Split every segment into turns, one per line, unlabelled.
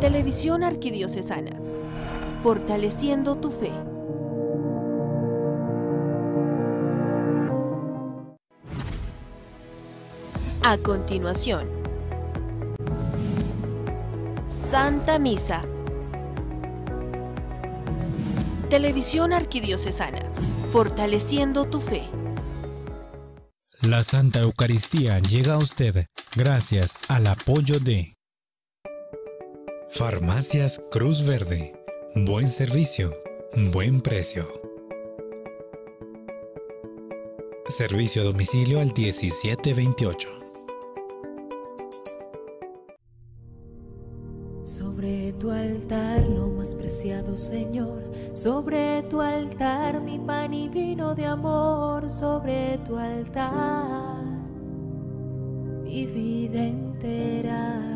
Televisión Arquidiocesana, fortaleciendo tu fe. A continuación, Santa Misa. Televisión Arquidiocesana, fortaleciendo tu fe.
La Santa Eucaristía llega a usted gracias al apoyo de Farmacias Cruz Verde. Buen servicio, buen precio. Servicio a domicilio al 1728.
Sobre tu altar, lo más preciado Señor, sobre tu altar mi pan y vino de amor, sobre tu altar mi vida entera,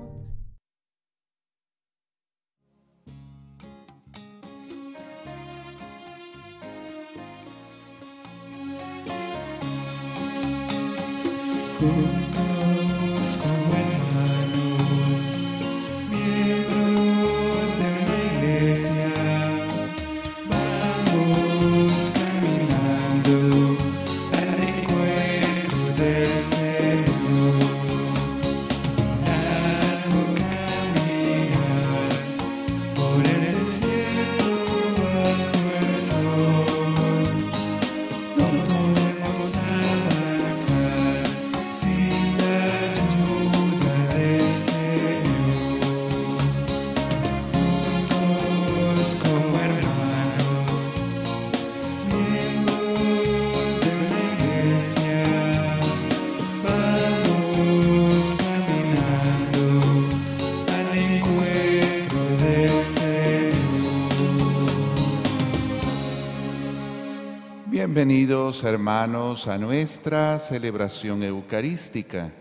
Hermanos
a nuestra celebración eucarística.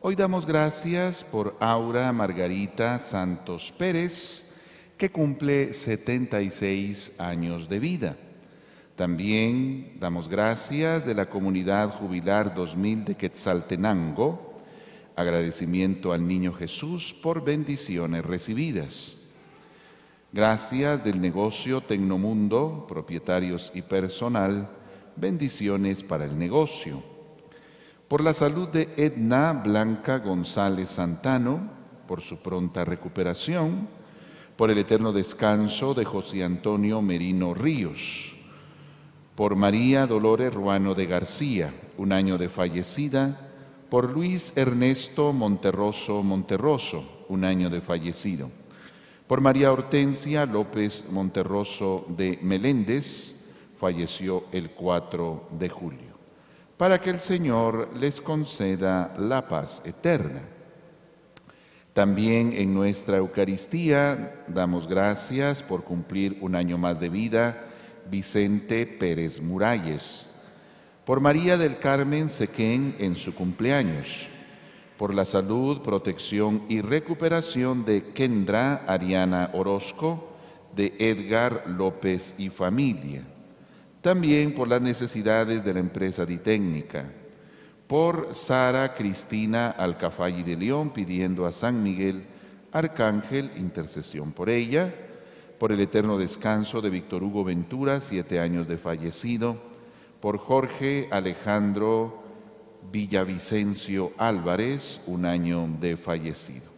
Hoy damos gracias por Aura Margarita Santos Pérez, que cumple 76 años de vida. También damos gracias de la comunidad jubilar 2000 de Quetzaltenango, agradecimiento al Niño Jesús por bendiciones recibidas. Gracias del negocio Tecnomundo, propietarios y personal, bendiciones para el negocio. Por la salud de Edna Blanca González Santano, por su pronta recuperación, por el eterno descanso de José Antonio Merino Ríos, por María Dolores Ruano de García, un año de fallecida, por Luis Ernesto Monterroso Monterroso, un año de fallecido por María Hortensia López Monterroso de Meléndez, falleció el 4 de julio, para que el Señor les conceda la paz eterna. También en nuestra Eucaristía damos gracias por cumplir un año más de vida Vicente Pérez Muralles, por María del Carmen Sequén en su cumpleaños, por la salud, protección y recuperación de Kendra Ariana Orozco, de Edgar López y familia. También por las necesidades de la empresa Ditécnica. Por Sara Cristina Alcafay de León pidiendo a San Miguel Arcángel intercesión por ella. Por el eterno descanso de Víctor Hugo Ventura, siete años de fallecido. Por Jorge Alejandro Villavicencio Álvarez, un año de fallecido,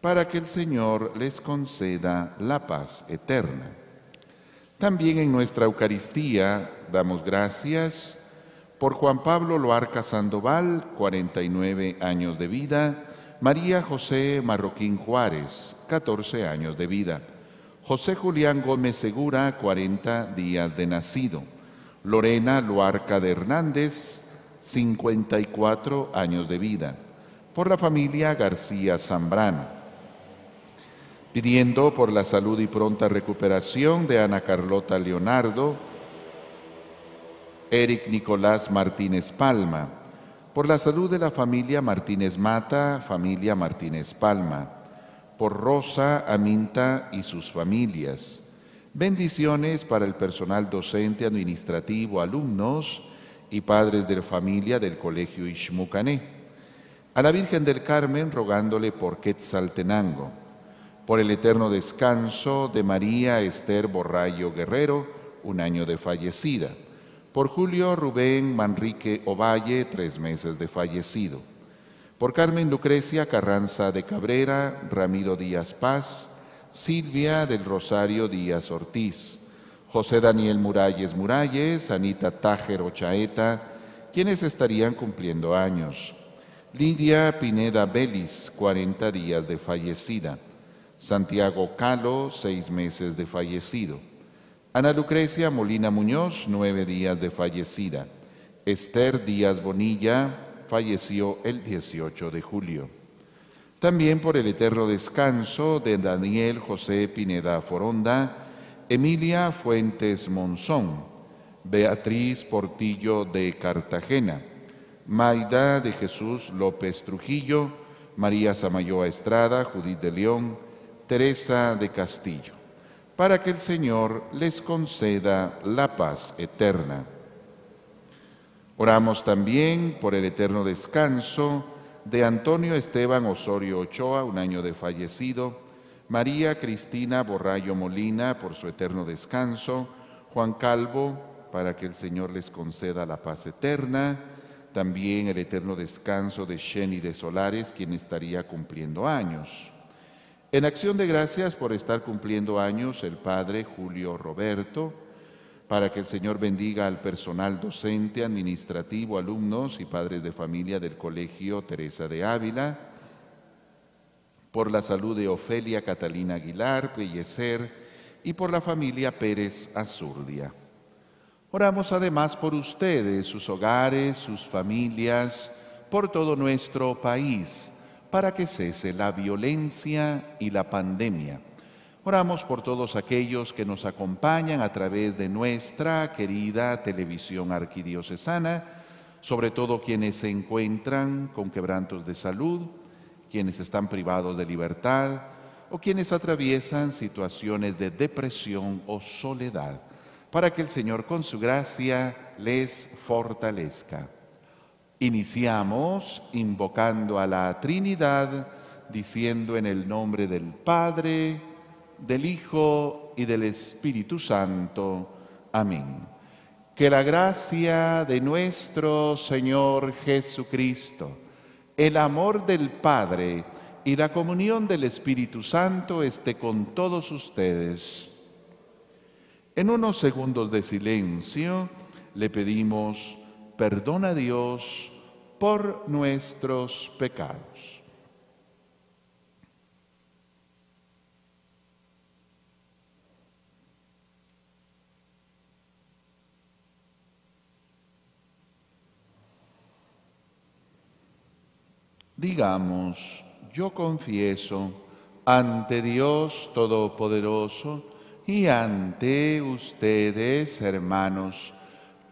para que el Señor les conceda la paz eterna. También en nuestra Eucaristía damos gracias por Juan Pablo Loarca Sandoval, 49 años de vida, María José Marroquín Juárez, 14 años de vida, José Julián Gómez Segura, 40 días de nacido, Lorena Loarca de Hernández, 54 años de vida, por la familia García Zambrano, pidiendo por la salud y pronta recuperación de Ana Carlota Leonardo, Eric Nicolás Martínez Palma, por la salud de la familia Martínez Mata, familia Martínez Palma, por Rosa Aminta y sus familias. Bendiciones para el personal docente, administrativo, alumnos y padres de familia del Colegio Ishmucané. A la Virgen del Carmen rogándole por Quetzaltenango, por el eterno descanso de María Esther Borrayo Guerrero, un año de fallecida por Julio Rubén Manrique Ovalle, tres meses de fallecido. Por Carmen Lucrecia Carranza de Cabrera, Ramiro Díaz Paz, Silvia del Rosario Díaz Ortiz, José Daniel Muralles Muralles, Anita Tájer Chaeta, quienes estarían cumpliendo años. Lidia Pineda Belis, 40 días de fallecida. Santiago Calo, seis meses de fallecido. Ana Lucrecia Molina Muñoz, nueve días de fallecida. Esther Díaz Bonilla falleció el 18 de julio. También por el eterno descanso de Daniel José Pineda Foronda, Emilia Fuentes Monzón, Beatriz Portillo de Cartagena, Maida de Jesús López Trujillo, María Samayoa Estrada, Judith de León, Teresa de Castillo para que el Señor les conceda la paz eterna. Oramos también por el eterno descanso de Antonio Esteban Osorio Ochoa, un año de fallecido, María Cristina Borrayo Molina por su eterno descanso, Juan Calvo, para que el Señor les conceda la paz eterna, también el eterno descanso de Sheni de Solares, quien estaría cumpliendo años. En acción de gracias por estar cumpliendo años el Padre Julio Roberto, para que el Señor bendiga al personal docente, administrativo, alumnos y padres de familia del Colegio Teresa de Ávila, por la salud de Ofelia Catalina Aguilar, Pellecer y por la familia Pérez Azurdia. Oramos además por ustedes, sus hogares, sus familias, por todo nuestro país para que cese la violencia y la pandemia. Oramos por todos aquellos que nos acompañan a través de nuestra querida televisión arquidiocesana, sobre todo quienes se encuentran con quebrantos de salud, quienes están privados de libertad o quienes atraviesan situaciones de depresión o soledad, para que el Señor con su gracia les fortalezca. Iniciamos invocando a la Trinidad, diciendo en el nombre del Padre, del Hijo y del Espíritu Santo. Amén. Que la gracia de nuestro Señor Jesucristo, el amor del Padre y la comunión del Espíritu Santo esté con todos ustedes. En unos segundos de silencio le pedimos perdona Dios por nuestros pecados. Digamos, yo confieso ante Dios Todopoderoso y ante ustedes, hermanos,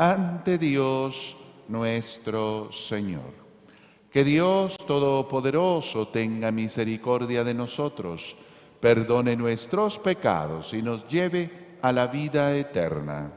ante Dios nuestro Señor. Que Dios Todopoderoso tenga misericordia de nosotros, perdone nuestros pecados y nos lleve a la vida eterna.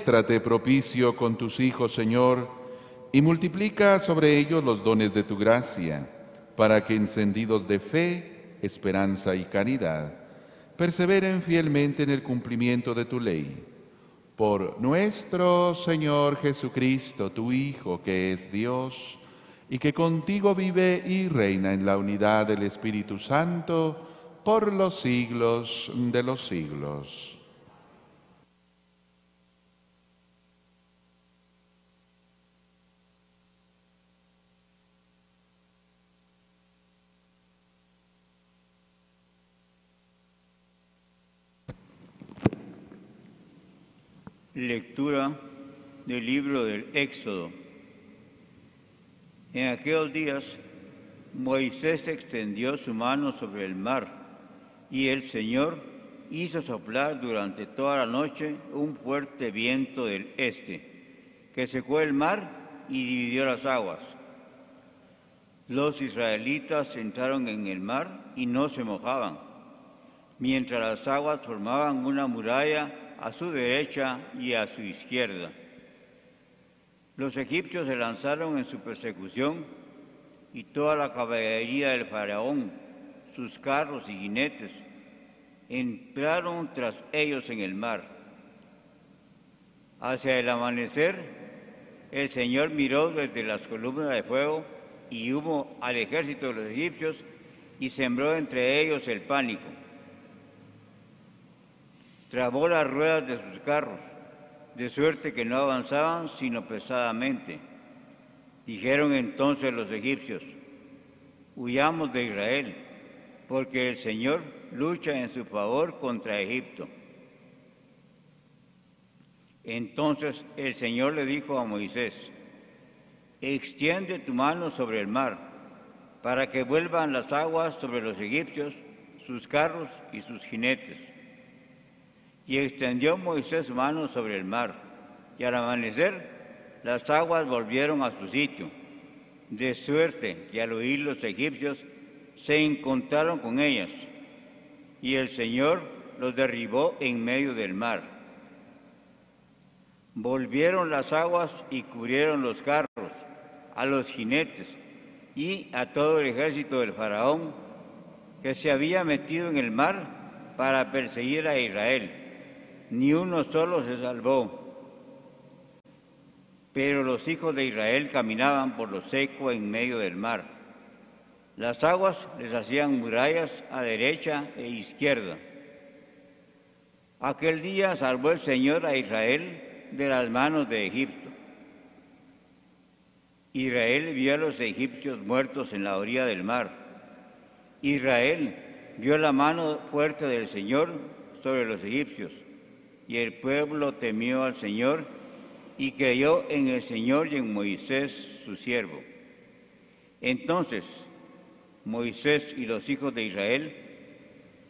Muéstrate propicio con tus hijos, Señor, y multiplica sobre ellos los dones de tu gracia, para que encendidos de fe, esperanza y caridad, perseveren fielmente en el cumplimiento de tu ley. Por nuestro Señor Jesucristo, tu Hijo, que es Dios, y que contigo vive y reina en la unidad del Espíritu Santo, por los siglos de los siglos.
Lectura del libro del Éxodo. En aquellos días Moisés extendió su mano sobre el mar y el Señor hizo soplar durante toda la noche un fuerte viento del este que secó el mar y dividió las aguas. Los israelitas entraron en el mar y no se mojaban, mientras las aguas formaban una muralla a su derecha y a su izquierda. Los egipcios se lanzaron en su persecución y toda la caballería del faraón, sus carros y jinetes, entraron tras ellos en el mar. Hacia el amanecer, el Señor miró desde las columnas de fuego y humo al ejército de los egipcios y sembró entre ellos el pánico. Trabó las ruedas de sus carros, de suerte que no avanzaban sino pesadamente. Dijeron entonces los egipcios, huyamos de Israel, porque el Señor lucha en su favor contra Egipto. Entonces el Señor le dijo a Moisés, extiende tu mano sobre el mar, para que vuelvan las aguas sobre los egipcios, sus carros y sus jinetes. Y extendió Moisés su mano sobre el mar, y al amanecer las aguas volvieron a su sitio, de suerte que al oír los egipcios se encontraron con ellas, y el Señor los derribó en medio del mar. Volvieron las aguas y cubrieron los carros, a los jinetes y a todo el ejército del faraón que se había metido en el mar para perseguir a Israel. Ni uno solo se salvó. Pero los hijos de Israel caminaban por lo seco en medio del mar. Las aguas les hacían murallas a derecha e izquierda. Aquel día salvó el Señor a Israel de las manos de Egipto. Israel vio a los egipcios muertos en la orilla del mar. Israel vio la mano fuerte del Señor sobre los egipcios. Y el pueblo temió al Señor y creyó en el Señor y en Moisés, su siervo. Entonces Moisés y los hijos de Israel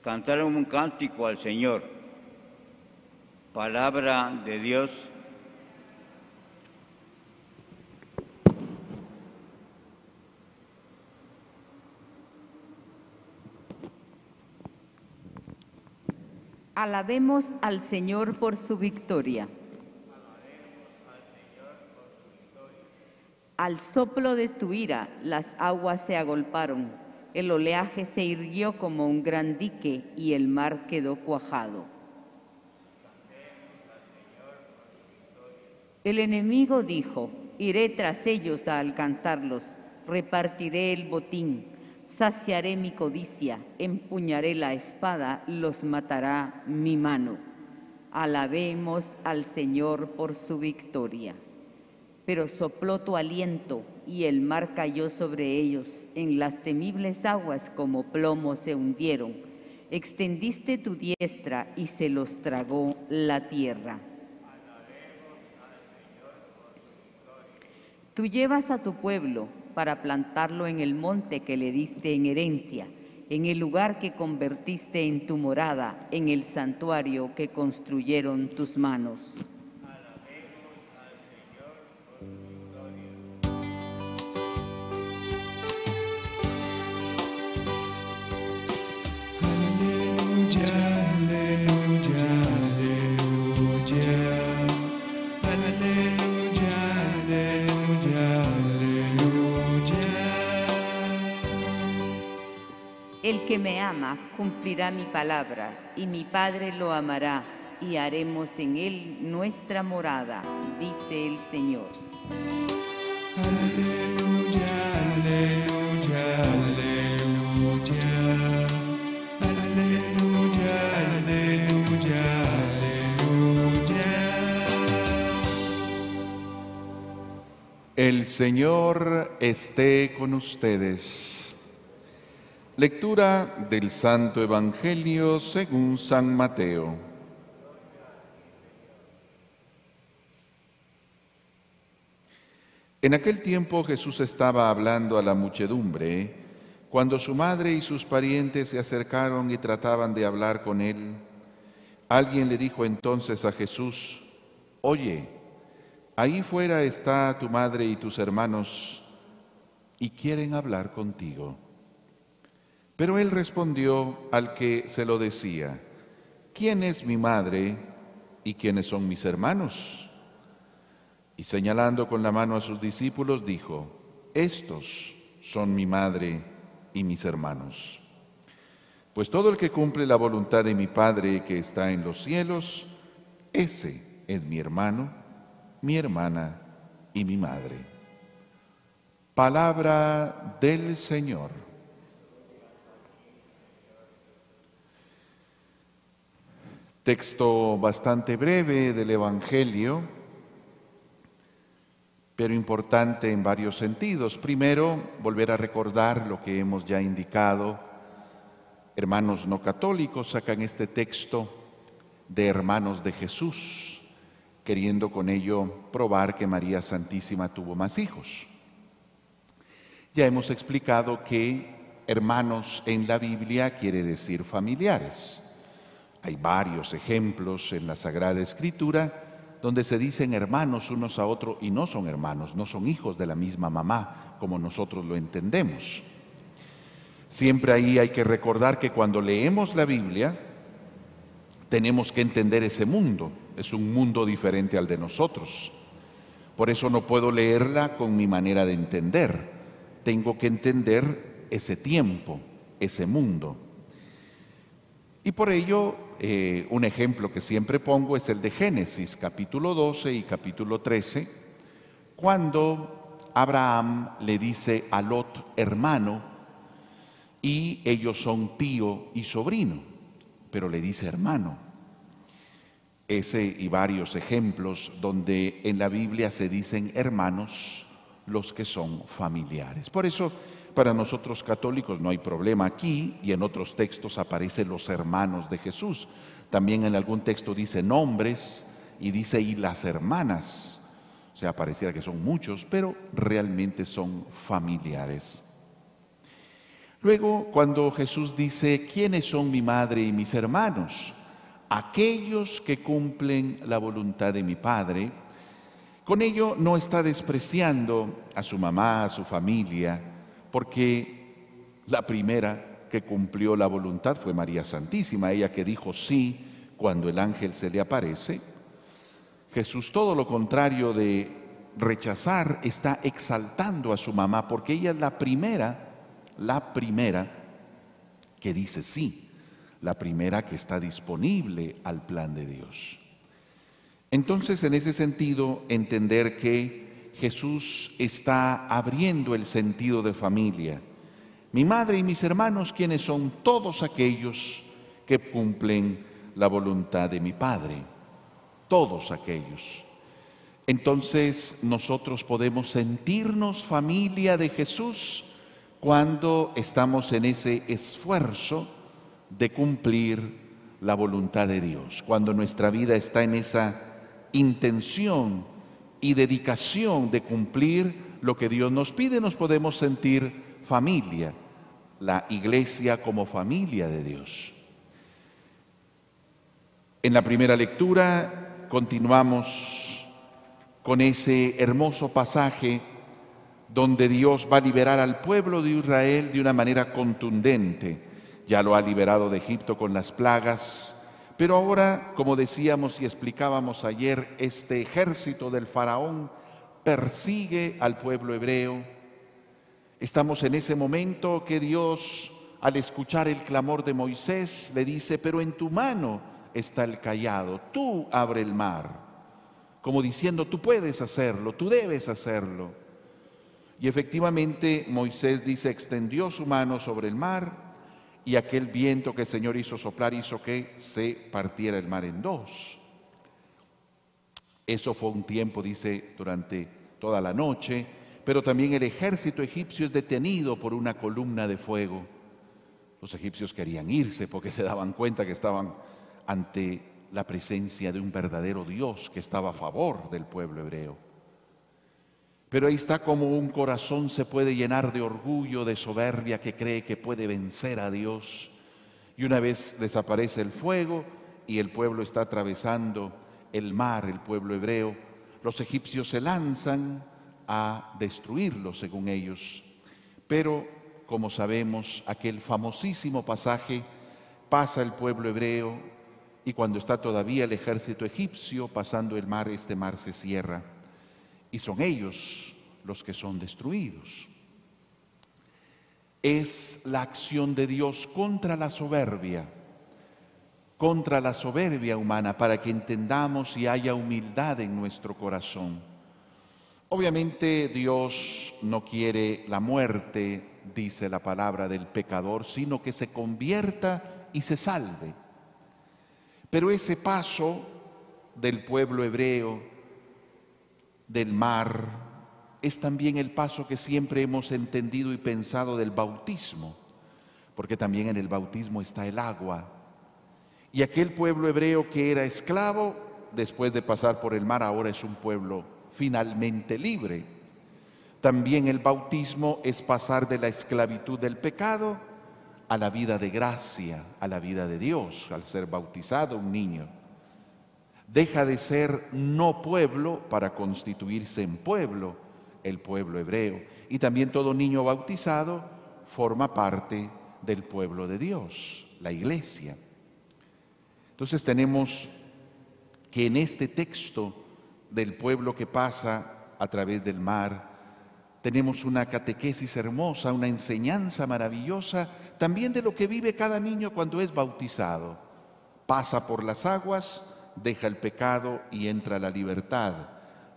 cantaron un cántico al Señor. Palabra de Dios.
Alabemos al Señor por su victoria. Al soplo de tu ira las aguas se agolparon, el oleaje se irguió como un gran dique y el mar quedó cuajado. El enemigo dijo, iré tras ellos a alcanzarlos, repartiré el botín, saciaré mi codicia, empuñaré la espada, los matará mi mano. Alabemos al Señor por su victoria. Pero sopló tu aliento y el mar cayó sobre ellos. En las temibles aguas como plomo se hundieron. Extendiste tu diestra y se los tragó la tierra. Tú llevas a tu pueblo para plantarlo en el monte que le diste en herencia, en el lugar que convertiste en tu morada, en el santuario que construyeron tus manos. El que me ama cumplirá mi palabra, y mi Padre lo amará, y haremos en él nuestra morada, dice el Señor.
Aleluya, aleluya, aleluya. Aleluya, aleluya, aleluya.
El Señor esté con ustedes. Lectura del Santo Evangelio según San Mateo. En aquel tiempo Jesús estaba hablando a la muchedumbre, cuando su madre y sus parientes se acercaron y trataban de hablar con él. Alguien le dijo entonces a Jesús, Oye, ahí fuera está tu madre y tus hermanos y quieren hablar contigo. Pero él respondió al que se lo decía, ¿quién es mi madre y quiénes son mis hermanos? Y señalando con la mano a sus discípulos, dijo, estos son mi madre y mis hermanos. Pues todo el que cumple la voluntad de mi Padre que está en los cielos, ese es mi hermano, mi hermana y mi madre. Palabra del Señor. Texto bastante breve del Evangelio, pero importante en varios sentidos. Primero, volver a recordar lo que hemos ya indicado. Hermanos no católicos sacan este texto de hermanos de Jesús, queriendo con ello probar que María Santísima tuvo más hijos. Ya hemos explicado que hermanos en la Biblia quiere decir familiares. Hay varios ejemplos en la Sagrada Escritura donde se dicen hermanos unos a otros y no son hermanos, no son hijos de la misma mamá, como nosotros lo entendemos. Siempre ahí hay que recordar que cuando leemos la Biblia, tenemos que entender ese mundo, es un mundo diferente al de nosotros. Por eso no puedo leerla con mi manera de entender, tengo que entender ese tiempo, ese mundo. Y por ello, eh, un ejemplo que siempre pongo es el de Génesis, capítulo 12 y capítulo 13, cuando Abraham le dice a Lot, hermano, y ellos son tío y sobrino, pero le dice hermano. Ese y varios ejemplos donde en la Biblia se dicen hermanos los que son familiares. Por eso, para nosotros católicos no hay problema aquí y en otros textos aparecen los hermanos de Jesús. También en algún texto dice nombres y dice y las hermanas. O sea, pareciera que son muchos, pero realmente son familiares. Luego, cuando Jesús dice, ¿quiénes son mi madre y mis hermanos? Aquellos que cumplen la voluntad de mi Padre. Con ello no está despreciando a su mamá, a su familia, porque la primera que cumplió la voluntad fue María Santísima, ella que dijo sí cuando el ángel se le aparece. Jesús todo lo contrario de rechazar está exaltando a su mamá porque ella es la primera, la primera que dice sí, la primera que está disponible al plan de Dios. Entonces, en ese sentido, entender que Jesús está abriendo el sentido de familia. Mi madre y mis hermanos, quienes son todos aquellos que cumplen la voluntad de mi Padre. todos aquellos. Entonces nosotros podemos sentirnos familia de Jesús cuando estamos en ese esfuerzo de cumplir la voluntad de Dios, cuando nuestra vida está en esa intención y dedicación de cumplir lo que Dios nos pide, nos podemos sentir familia, la iglesia como familia de Dios. En la primera lectura continuamos con ese hermoso pasaje donde Dios va a liberar al pueblo de Israel de una manera contundente. Ya lo ha liberado de Egipto con las plagas, pero ahora, como decíamos y explicábamos ayer, este ejército del faraón persigue al pueblo hebreo. Estamos en ese momento que Dios, al escuchar el clamor de Moisés, le dice, pero en tu mano está el callado, tú abre el mar, como diciendo, tú puedes hacerlo, tú debes hacerlo. Y efectivamente Moisés dice, extendió su mano sobre el mar y aquel viento que el Señor hizo soplar hizo que se partiera el mar en dos. Eso fue un tiempo, dice, durante toda la noche, pero también el ejército egipcio es detenido por una columna de fuego. Los egipcios querían irse porque se daban cuenta que estaban ante la presencia de un verdadero Dios que estaba a favor del pueblo hebreo. Pero ahí está como un corazón se puede llenar de orgullo, de soberbia, que cree que puede vencer a Dios. Y una vez desaparece el fuego y el pueblo está atravesando el mar, el pueblo hebreo, los egipcios se lanzan a destruirlo, según ellos. Pero, como sabemos, aquel famosísimo pasaje pasa el pueblo hebreo y cuando está todavía el ejército egipcio pasando el mar, este mar se cierra y son ellos los que son destruidos. Es la acción de Dios contra la soberbia, contra la soberbia humana, para que entendamos y haya humildad en nuestro corazón. Obviamente Dios no quiere la muerte, dice la palabra del pecador, sino que se convierta y se salve. Pero ese paso del pueblo hebreo del mar es también el paso que siempre hemos entendido y pensado del bautismo, porque también en el bautismo está el agua. Y aquel pueblo hebreo que era esclavo, después de pasar por el mar, ahora es un pueblo finalmente libre. También el bautismo es pasar de la esclavitud del pecado a la vida de gracia, a la vida de Dios, al ser bautizado un niño deja de ser no pueblo para constituirse en pueblo, el pueblo hebreo. Y también todo niño bautizado forma parte del pueblo de Dios, la iglesia. Entonces tenemos que en este texto del pueblo que pasa a través del mar, tenemos una catequesis hermosa, una enseñanza maravillosa, también de lo que vive cada niño cuando es bautizado. Pasa por las aguas, deja el pecado y entra la libertad,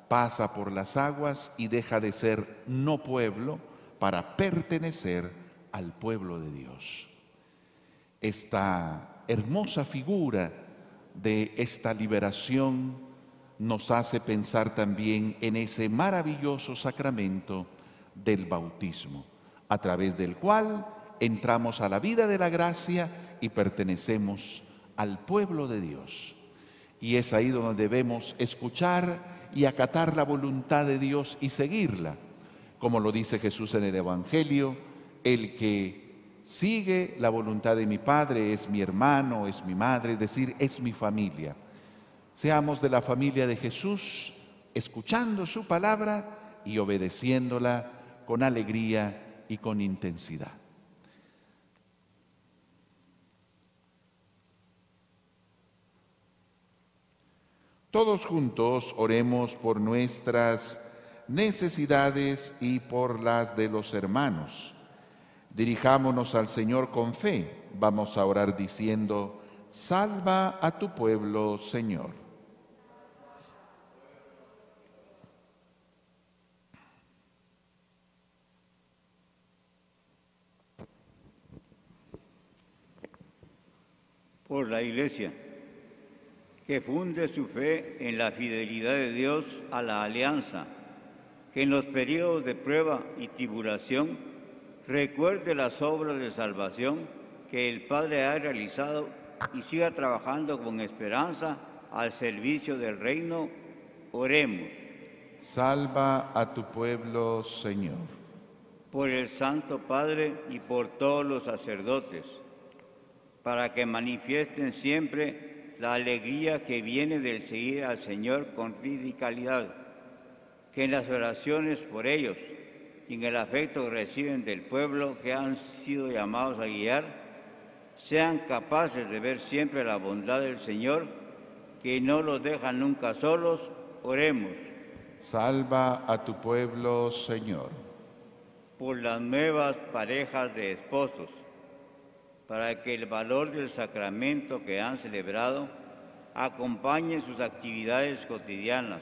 pasa por las aguas y deja de ser no pueblo para pertenecer al pueblo de Dios. Esta hermosa figura de esta liberación nos hace pensar también en ese maravilloso sacramento del bautismo, a través del cual entramos a la vida de la gracia y pertenecemos al pueblo de Dios. Y es ahí donde debemos escuchar y acatar la voluntad de Dios y seguirla. Como lo dice Jesús en el Evangelio, el que sigue la voluntad de mi Padre es mi hermano, es mi madre, es decir, es mi familia. Seamos de la familia de Jesús, escuchando su palabra y obedeciéndola con alegría y con intensidad. Todos juntos oremos por nuestras necesidades y por las de los hermanos. Dirijámonos al Señor con fe. Vamos a orar diciendo, salva a tu pueblo, Señor.
Por la iglesia que funde su fe en la fidelidad de Dios a la alianza, que en los periodos de prueba y tribulación recuerde las obras de salvación que el Padre ha realizado y siga trabajando con esperanza al servicio del reino. Oremos
Salva a tu pueblo, Señor.
por el Santo Padre y por todos los sacerdotes, para que manifiesten siempre la alegría que viene del seguir al Señor con radicalidad, que en las oraciones por ellos y en el afecto que reciben del pueblo que han sido llamados a guiar, sean capaces de ver siempre la bondad del Señor, que no los deja nunca solos. Oremos.
Salva a tu pueblo, Señor.
por las nuevas parejas de esposos, para que el valor del sacramento que han celebrado acompañe sus actividades cotidianas,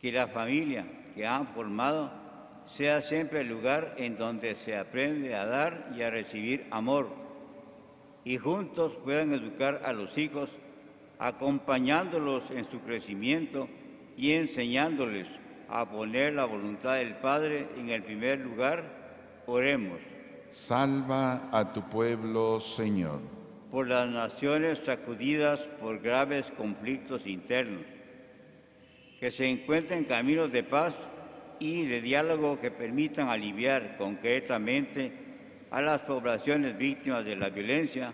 que la familia que han formado sea siempre el lugar en donde se aprende a dar y a recibir amor, y juntos puedan educar a los hijos, acompañándolos en su crecimiento y enseñándoles a poner la voluntad del Padre en el primer lugar, oremos.
Salva a tu pueblo, Señor.
por las naciones sacudidas por graves conflictos internos, que se encuentren caminos de paz y de diálogo que permitan aliviar concretamente a las poblaciones víctimas de la violencia,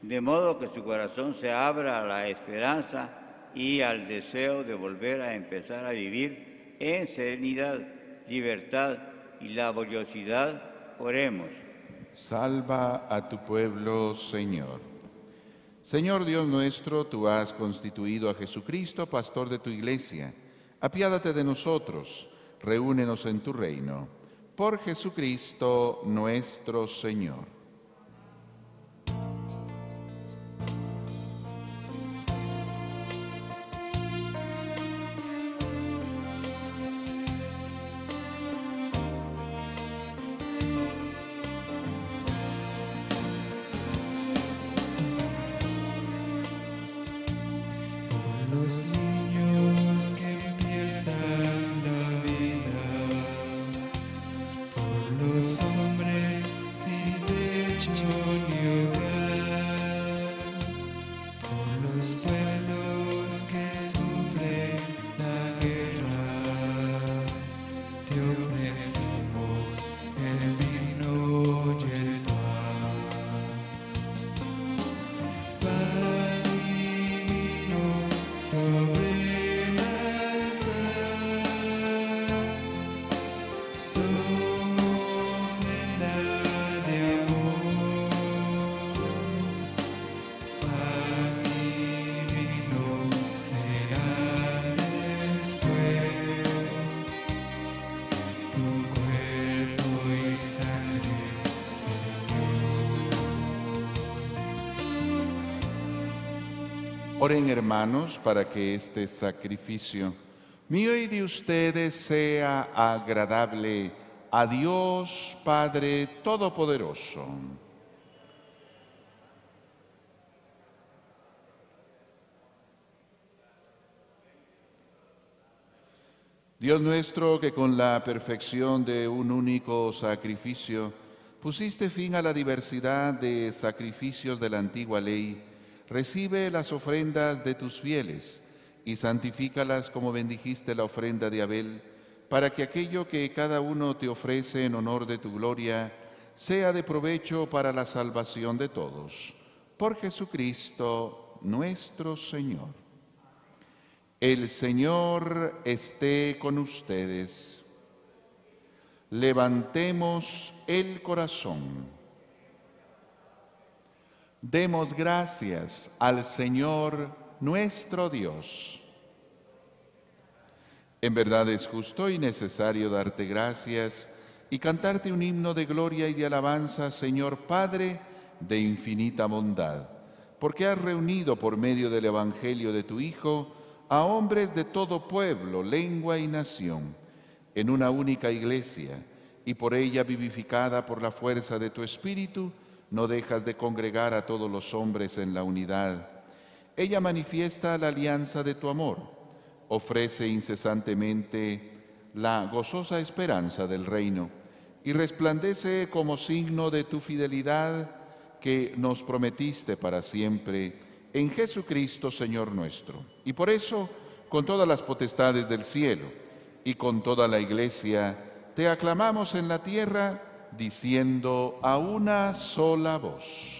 de modo que su corazón se abra a la esperanza y al deseo de volver a empezar a vivir en serenidad, libertad y laboriosidad, oremos.
Salva a tu pueblo, Señor. Señor Dios nuestro, tú has constituido a Jesucristo, pastor de tu iglesia. Apiádate de nosotros, reúnenos en tu reino. Por Jesucristo nuestro Señor. Oren hermanos para que este sacrificio mío y de ustedes sea agradable a Dios Padre Todopoderoso. Dios nuestro, que con la perfección de un único sacrificio pusiste fin a la diversidad de sacrificios de la antigua ley, recibe las ofrendas de tus fieles y santifícalas como bendijiste la ofrenda de Abel, para que aquello que cada uno te ofrece en honor de tu gloria sea de provecho para la salvación de todos. Por Jesucristo nuestro Señor. El Señor esté con ustedes. Levantemos el corazón. Demos gracias al Señor nuestro Dios. En verdad es justo y necesario darte gracias y cantarte un himno de gloria y de alabanza, Señor Padre de infinita bondad, porque has reunido por medio del Evangelio de tu Hijo a hombres de todo pueblo, lengua y nación, en una única iglesia, y por ella vivificada por la fuerza de tu Espíritu, no dejas de congregar a todos los hombres en la unidad Ella manifiesta la alianza de tu amor, ofrece incesantemente la gozosa esperanza del reino y resplandece como signo de tu fidelidad que nos prometiste para siempre en Jesucristo Señor nuestro. Y por eso, con todas las potestades del cielo y con toda la iglesia, te aclamamos en la tierra diciendo a una sola voz.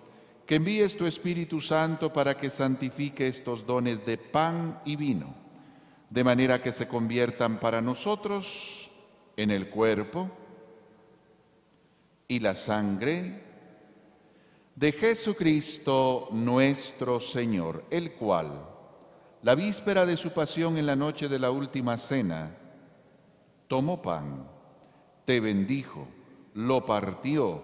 que envíes tu Espíritu Santo para que santifique estos dones de pan y vino, de manera que se conviertan para nosotros en el cuerpo y la sangre de Jesucristo nuestro Señor, el cual, la víspera de su pasión en la noche de la última cena, tomó pan, te bendijo, lo partió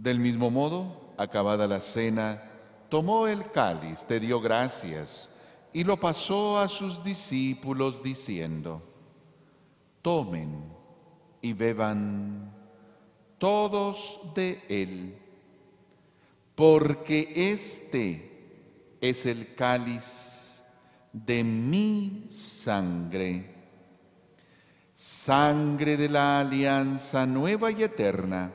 Del mismo modo, acabada la cena, tomó el cáliz, te dio gracias y lo pasó a sus discípulos diciendo, tomen y beban todos de él, porque este es el cáliz de mi sangre, sangre de la alianza nueva y eterna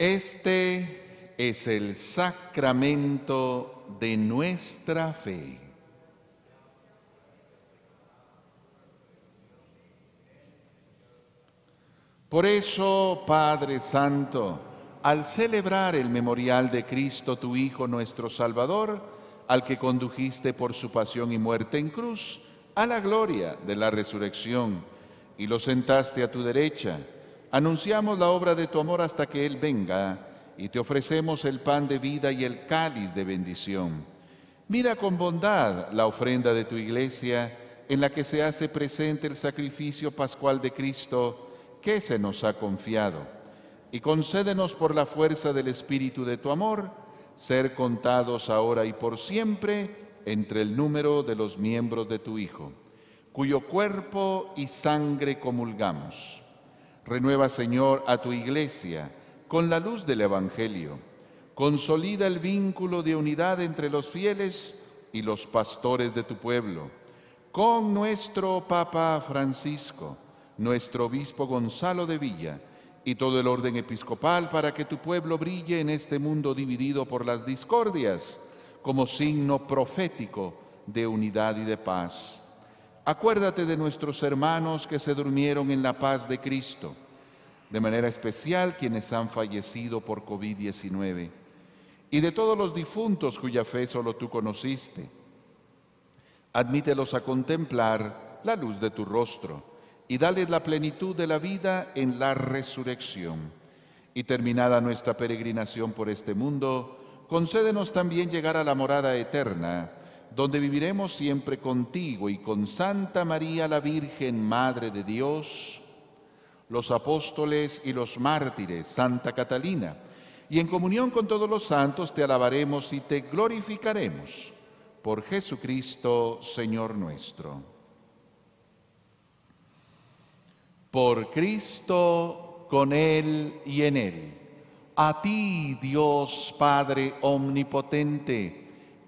Este es el sacramento de nuestra fe. Por eso, Padre Santo, al celebrar el memorial de Cristo, tu Hijo, nuestro Salvador, al que condujiste por su pasión y muerte en cruz, a la gloria de la resurrección, y lo sentaste a tu derecha, anunciamos la obra de tu amor hasta que Él venga, y te ofrecemos el pan de vida y el cáliz de bendición. Mira con bondad la ofrenda de tu iglesia, en la que se hace presente el sacrificio pascual de Cristo, que se nos ha confiado. Y concédenos por la fuerza del Espíritu de tu amor, ser contados ahora y por siempre entre el número de los miembros de tu Hijo, cuyo cuerpo y sangre comulgamos. Renueva, Señor, a tu iglesia con la luz del Evangelio. Consolida el vínculo de unidad entre los fieles y los pastores de tu pueblo. Con nuestro Papa Francisco, nuestro obispo Gonzalo de Villa y todo el orden episcopal para que tu pueblo brille en este mundo dividido por las discordias como signo profético de unidad y de paz. Acuérdate de nuestros hermanos que se durmieron en la paz de Cristo, de manera especial quienes han fallecido por COVID-19, y de todos los difuntos cuya fe solo tú conociste. Admítelos a contemplar la luz de tu rostro y dale la plenitud de la vida en la resurrección. Y terminada nuestra peregrinación por este mundo, concédenos también llegar a la morada eterna, donde viviremos siempre contigo y con Santa María la Virgen, Madre de Dios, los apóstoles y los mártires, Santa Catalina, y en comunión con todos los santos te alabaremos y te glorificaremos. Por Jesucristo, Señor nuestro. por Cristo, con Él y en Él. A ti, Dios Padre Omnipotente,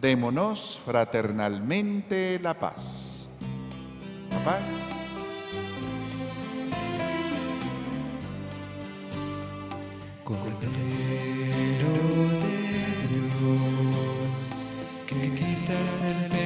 Démonos fraternalmente la paz. La paz.
Cordero de Dios, que quitas el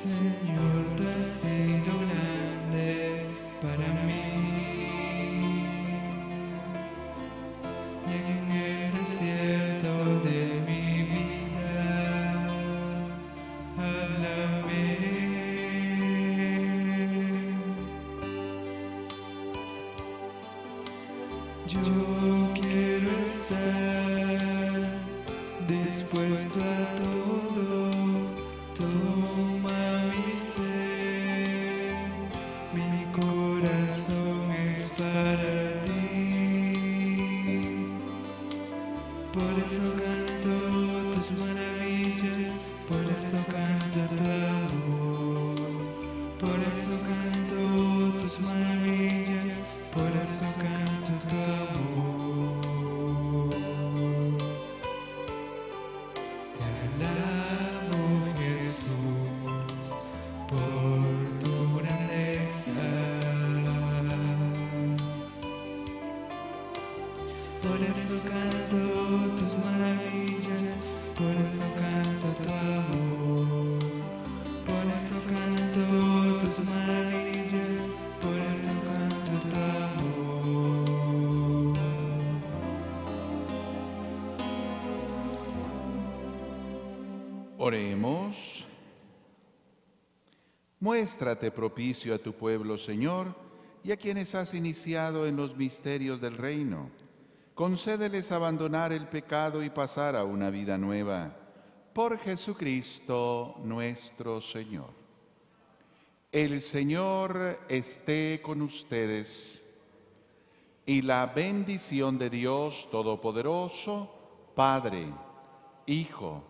Señor,
Oremos. Muéstrate propicio a tu pueblo, Señor, y a quienes has iniciado en los misterios del reino. Concédeles abandonar el pecado y pasar a una vida nueva. Por Jesucristo nuestro Señor. El Señor esté con ustedes y la bendición de Dios Todopoderoso, Padre, Hijo